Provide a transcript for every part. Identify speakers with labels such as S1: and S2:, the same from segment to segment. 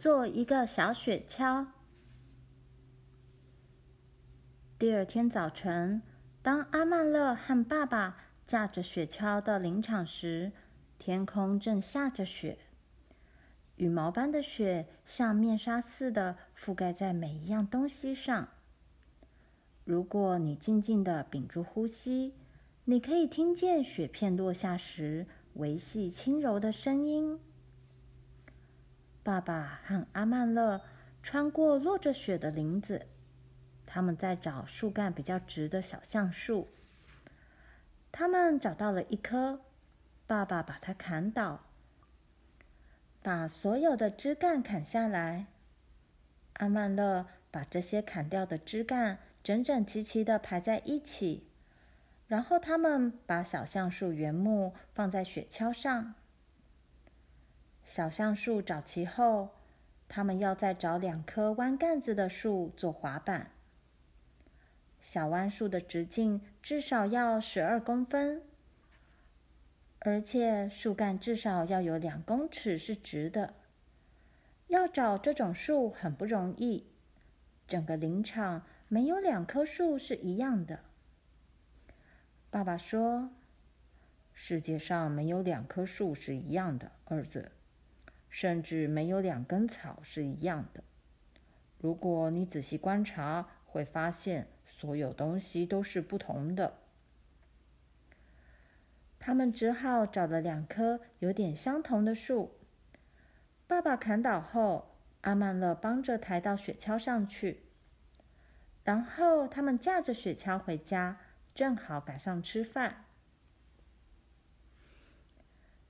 S1: 做一个小雪橇。第二天早晨，当阿曼乐和爸爸驾着雪橇到林场时，天空正下着雪，羽毛般的雪像面纱似的覆盖在每一样东西上。如果你静静的屏住呼吸，你可以听见雪片落下时维系轻柔的声音。爸爸和阿曼乐穿过落着雪的林子。他们在找树干比较直的小橡树。他们找到了一棵，爸爸把它砍倒，把所有的枝干砍下来。阿曼乐把这些砍掉的枝干整整齐齐的排在一起，然后他们把小橡树原木放在雪橇上。小橡树找齐后，他们要再找两棵弯杆子的树做滑板。小弯树的直径至少要十二公分，而且树干至少要有两公尺是直的。要找这种树很不容易，整个林场没有两棵树是一样的。爸爸说：“世界上没有两棵树是一样的，儿子，甚至没有两根草是一样的。如果你仔细观察，会发现。”所有东西都是不同的。他们只好找了两棵有点相同的树。爸爸砍倒后，阿曼乐帮着抬到雪橇上去。然后他们驾着雪橇回家，正好赶上吃饭。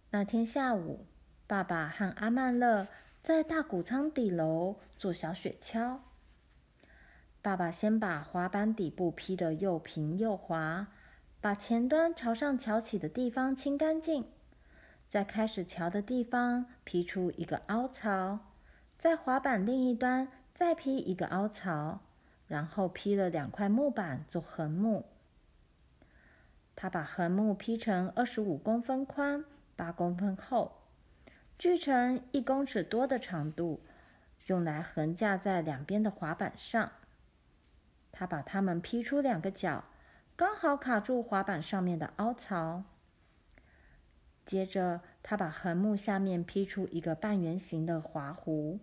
S1: 那天下午，爸爸和阿曼乐在大谷仓底楼做小雪橇。爸爸先把滑板底部劈得又平又滑，把前端朝上翘起的地方清干净，在开始翘的地方劈出一个凹槽，在滑板另一端再劈一个凹槽，然后劈了两块木板做横木。他把横木劈成二十五公分宽、八公分厚，锯成一公尺多的长度，用来横架在两边的滑板上。他把它们劈出两个角，刚好卡住滑板上面的凹槽。接着，他把横木下面劈出一个半圆形的滑弧，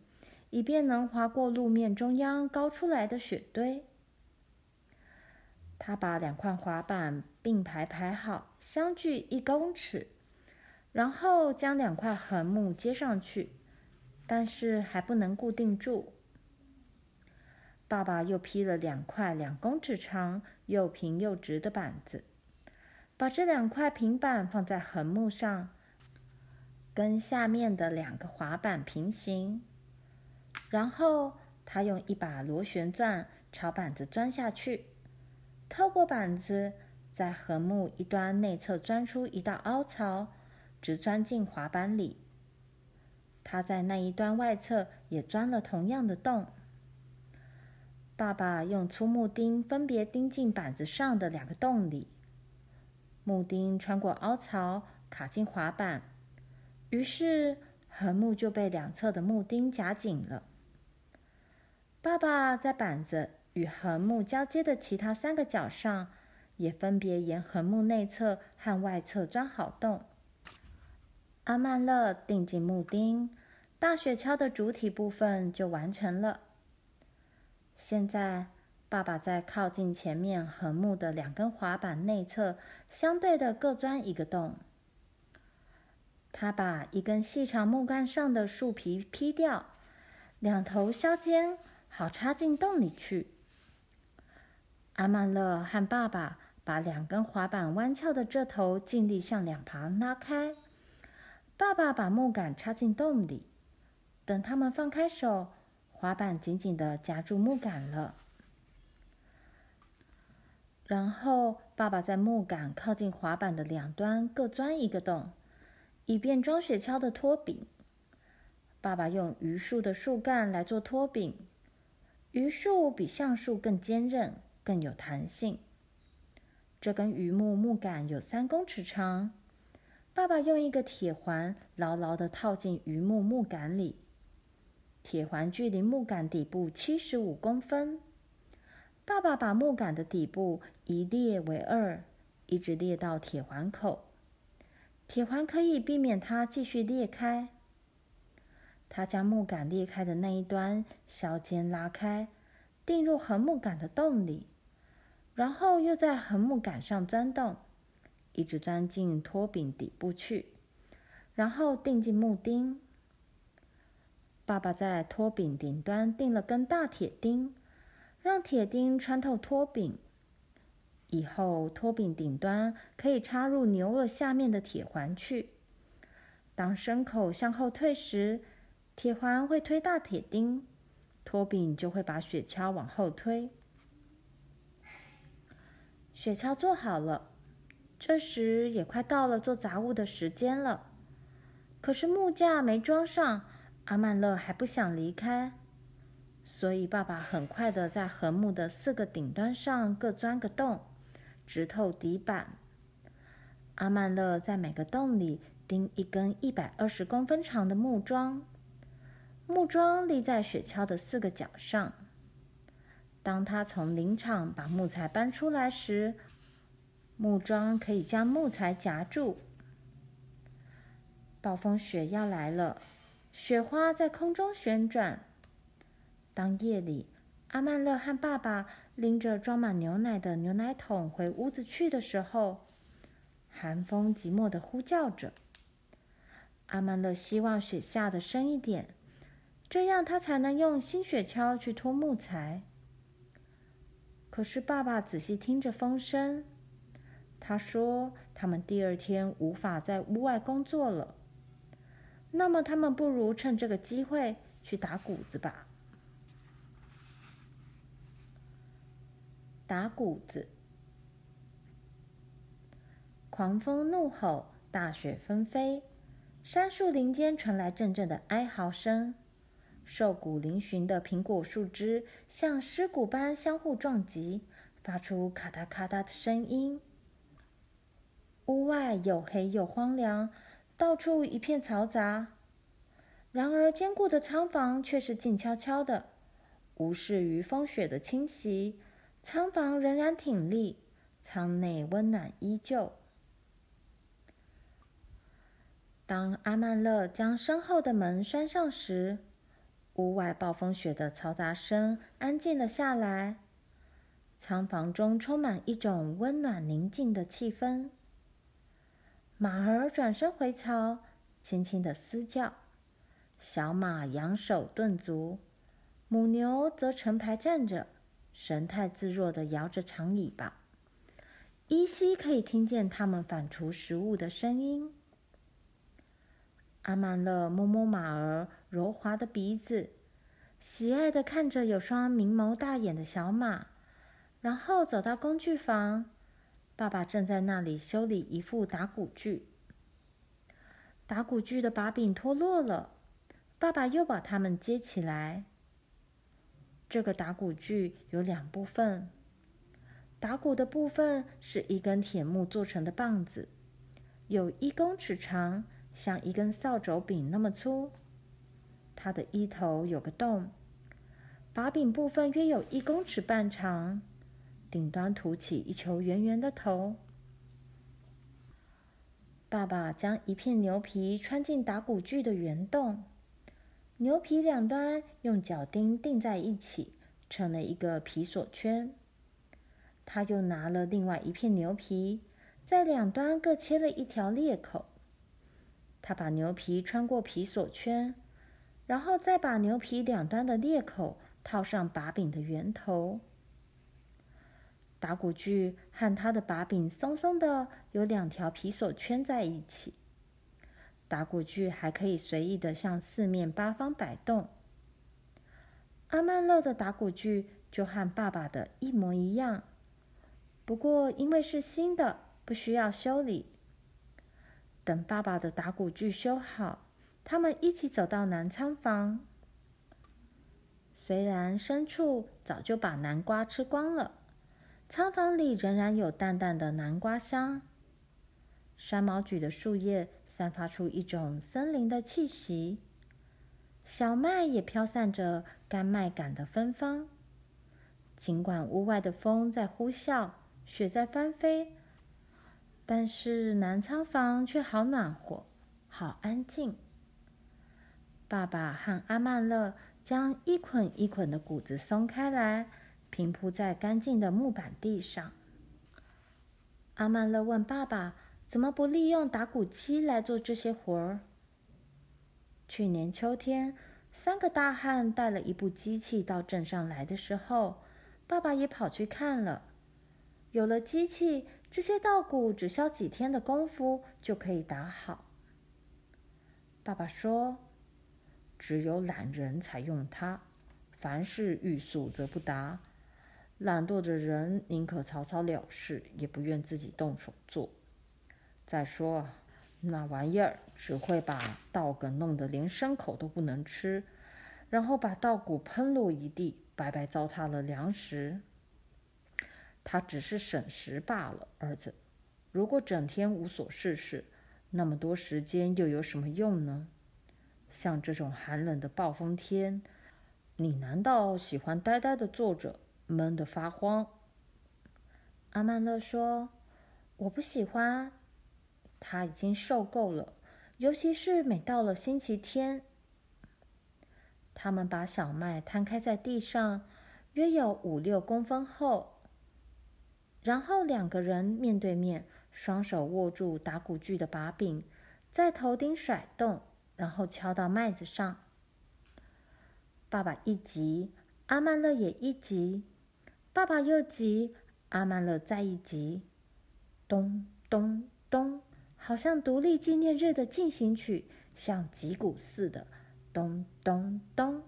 S1: 以便能滑过路面中央高出来的雪堆。他把两块滑板并排排好，相距一公尺，然后将两块横木接上去，但是还不能固定住。爸爸又劈了两块两公尺长、又平又直的板子，把这两块平板放在横木上，跟下面的两个滑板平行。然后他用一把螺旋钻朝板子钻下去，透过板子，在横木一端内侧钻出一道凹槽，直钻进滑板里。他在那一端外侧也钻了同样的洞。爸爸用粗木钉分别钉进板子上的两个洞里，木钉穿过凹槽，卡进滑板，于是横木就被两侧的木钉夹紧了。爸爸在板子与横木交接的其他三个角上，也分别沿横木内侧和外侧钻好洞。阿曼乐钉进木钉，大雪橇的主体部分就完成了。现在，爸爸在靠近前面横木的两根滑板内侧相对的各钻一个洞。他把一根细长木杆上的树皮劈掉，两头削尖，好插进洞里去。阿曼乐和爸爸把两根滑板弯翘的这头尽力向两旁拉开。爸爸把木杆插进洞里，等他们放开手。滑板紧紧地夹住木杆了，然后爸爸在木杆靠近滑板的两端各钻一个洞，以便装雪橇的托柄。爸爸用榆树的树干来做托柄，榆树比橡树更坚韧、更有弹性。这根榆木木杆有三公尺长，爸爸用一个铁环牢牢地套进榆木木杆里。铁环距离木杆底部七十五公分。爸爸把木杆的底部一裂为二，一直裂到铁环口。铁环可以避免它继续裂开。他将木杆裂开的那一端削尖拉开，钉入横木杆的洞里，然后又在横木杆上钻洞，一直钻进托柄底部去，然后钉进木钉。爸爸在托柄顶端钉了根大铁钉。让铁钉穿透托柄，以后托柄顶端可以插入牛顎下面的铁环去。当牲口向后退时，铁环会推大铁钉，托柄就会把雪橇往后推。雪橇做好了，这时也快到了做杂物的时间了。可是木架没装上，阿曼乐还不想离开。所以，爸爸很快的在横木的四个顶端上各钻个洞，直透底板。阿曼乐在每个洞里钉一根一百二十公分长的木桩，木桩立在雪橇的四个角上。当他从林场把木材搬出来时，木桩可以将木材夹住。暴风雪要来了，雪花在空中旋转。当夜里，阿曼乐和爸爸拎着装满牛奶的牛奶桶回屋子去的时候，寒风寂寞的呼叫着。阿曼乐希望雪下的深一点，这样他才能用新雪橇去拖木材。可是爸爸仔细听着风声，他说他们第二天无法在屋外工作了。那么他们不如趁这个机会去打谷子吧。打谷子，狂风怒吼，大雪纷飞，杉树林间传来阵阵的哀嚎声。瘦骨嶙峋的苹果树枝像尸骨般相互撞击，发出咔嗒咔嗒的声音。屋外又黑又荒凉，到处一片嘈杂。然而，坚固的仓房却是静悄悄的，无视于风雪的侵袭。仓房仍然挺立，仓内温暖依旧。当阿曼勒将身后的门关上时，屋外暴风雪的嘈杂声安静了下来，仓房中充满一种温暖宁静的气氛。马儿转身回槽，轻轻的嘶叫；小马扬首顿足，母牛则成排站着。神态自若地摇着长尾巴，依稀可以听见它们反刍食物的声音。阿曼乐摸摸马儿柔滑的鼻子，喜爱地看着有双明眸大眼的小马，然后走到工具房，爸爸正在那里修理一副打谷具。打谷具的把柄脱落了，爸爸又把它们接起来。这个打谷具有两部分，打谷的部分是一根铁木做成的棒子，有一公尺长，像一根扫帚柄那么粗。它的一头有个洞，把柄部分约有一公尺半长，顶端凸起一球圆圆的头。爸爸将一片牛皮穿进打谷具的圆洞。牛皮两端用脚钉钉在一起，成了一个皮索圈。他又拿了另外一片牛皮，在两端各切了一条裂口。他把牛皮穿过皮索圈，然后再把牛皮两端的裂口套上把柄的圆头。打谷具和它的把柄松松的，有两条皮索圈在一起。打谷具还可以随意的向四面八方摆动。阿曼乐的打谷具就和爸爸的一模一样，不过因为是新的，不需要修理。等爸爸的打谷具修好，他们一起走到南仓房。虽然牲畜早就把南瓜吃光了，仓房里仍然有淡淡的南瓜香。山毛榉的树叶。散发出一种森林的气息，小麦也飘散着干麦稈的芬芳。尽管屋外的风在呼啸，雪在翻飞，但是南仓房却好暖和，好安静。爸爸和阿曼乐将一捆一捆的谷子松开来，平铺在干净的木板地上。阿曼勒问爸爸：“怎么不利用打谷机来做这些活儿？”去年秋天，三个大汉带了一部机器到镇上来的时候，爸爸也跑去看了。有了机器，这些稻谷只需要几天的功夫就可以打好。爸爸说：“只有懒人才用它，凡事欲速则不达。懒惰的人宁可草草了事，也不愿自己动手做。再说。”那玩意儿只会把稻梗弄得连牲口都不能吃，然后把稻谷喷落一地，白白糟蹋了粮食。他只是省时罢了，儿子。如果整天无所事事，那么多时间又有什么用呢？像这种寒冷的暴风天，你难道喜欢呆呆的坐着，闷得发慌？阿曼乐说：“我不喜欢。”他已经受够了，尤其是每到了星期天。他们把小麦摊开在地上，约有五六公分厚。然后两个人面对面，双手握住打谷具的把柄，在头顶甩动，然后敲到麦子上。爸爸一急，阿曼乐也一急；爸爸又急，阿曼乐再一急。咚咚咚。好像独立纪念日的进行曲，像击鼓似的，咚咚咚。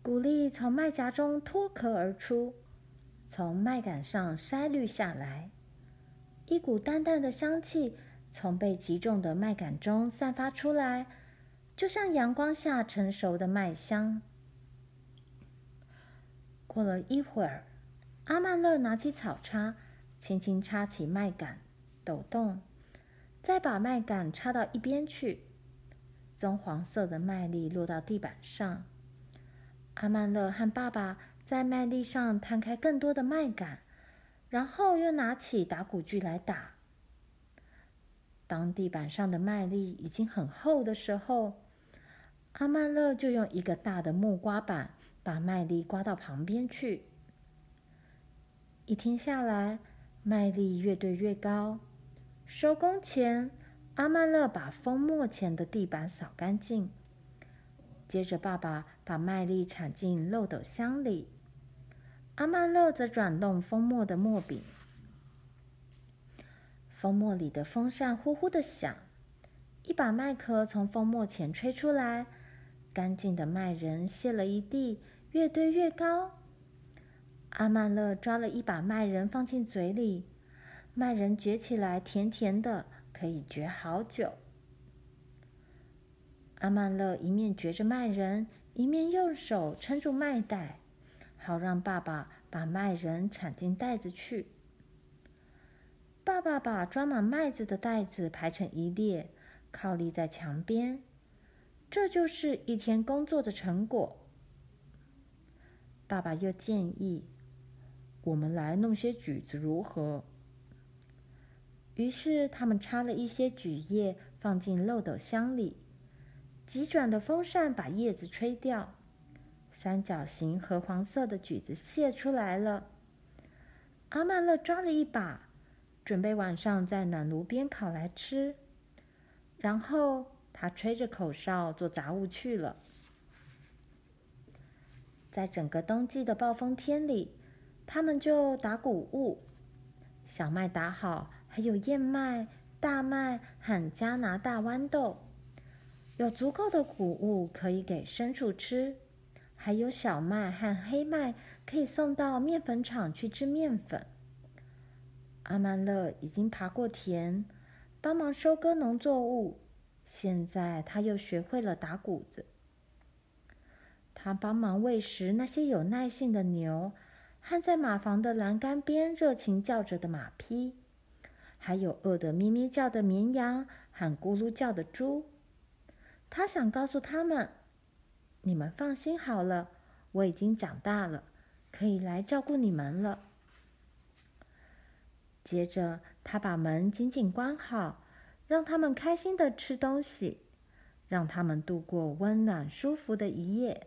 S1: 谷粒从麦荚中脱壳而出，从麦稈上筛滤下来，一股淡淡的香气从被击中的麦稈中散发出来，就像阳光下成熟的麦香。过了一会儿，阿曼乐拿起草叉，轻轻插起麦秆，抖动。再把麦秆插到一边去，棕黄色的麦粒落到地板上。阿曼乐和爸爸在麦粒上摊开更多的麦秆，然后又拿起打谷具来打。当地板上的麦粒已经很厚的时候，阿曼乐就用一个大的木刮板把麦粒刮到旁边去。一天下来，麦粒越堆越高。收工前，阿曼乐把封磨前的地板扫干净。接着，爸爸把麦粒铲进漏斗箱里，阿曼乐则转动封磨的磨柄。封磨里的风扇呼呼的响，一把麦壳从封磨前吹出来，干净的麦仁泻了一地，越堆越高。阿曼勒抓了一把麦仁放进嘴里。麦仁嚼起来甜甜的，可以嚼好久。阿曼勒一面嚼着麦仁，一面用手撑住麦袋，好让爸爸把麦仁铲进袋子去。爸爸把装满麦子的袋子排成一列，靠立在墙边。这就是一天工作的成果。爸爸又建议：“我们来弄些橘子如何？”于是他们插了一些橘叶，放进漏斗箱里。急转的风扇把叶子吹掉，三角形和黄色的橘子泻出来了。阿曼乐抓了一把，准备晚上在暖炉边烤来吃。然后他吹着口哨做杂物去了。在整个冬季的暴风天里，他们就打谷物，小麦打好。还有燕麦、大麦和加拿大豌豆，有足够的谷物可以给牲畜吃，还有小麦和黑麦可以送到面粉厂去制面粉。阿曼乐已经爬过田，帮忙收割农作物，现在他又学会了打谷子。他帮忙喂食那些有耐性的牛，和在马房的栏杆边热情叫着的马匹。还有饿得咩咩叫的绵羊和咕噜叫的猪，他想告诉他们：“你们放心好了，我已经长大了，可以来照顾你们了。”接着，他把门紧紧关好，让他们开心的吃东西，让他们度过温暖舒服的一夜。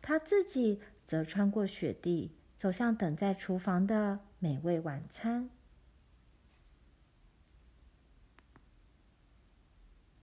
S1: 他自己则穿过雪地，走向等在厨房的美味晚餐。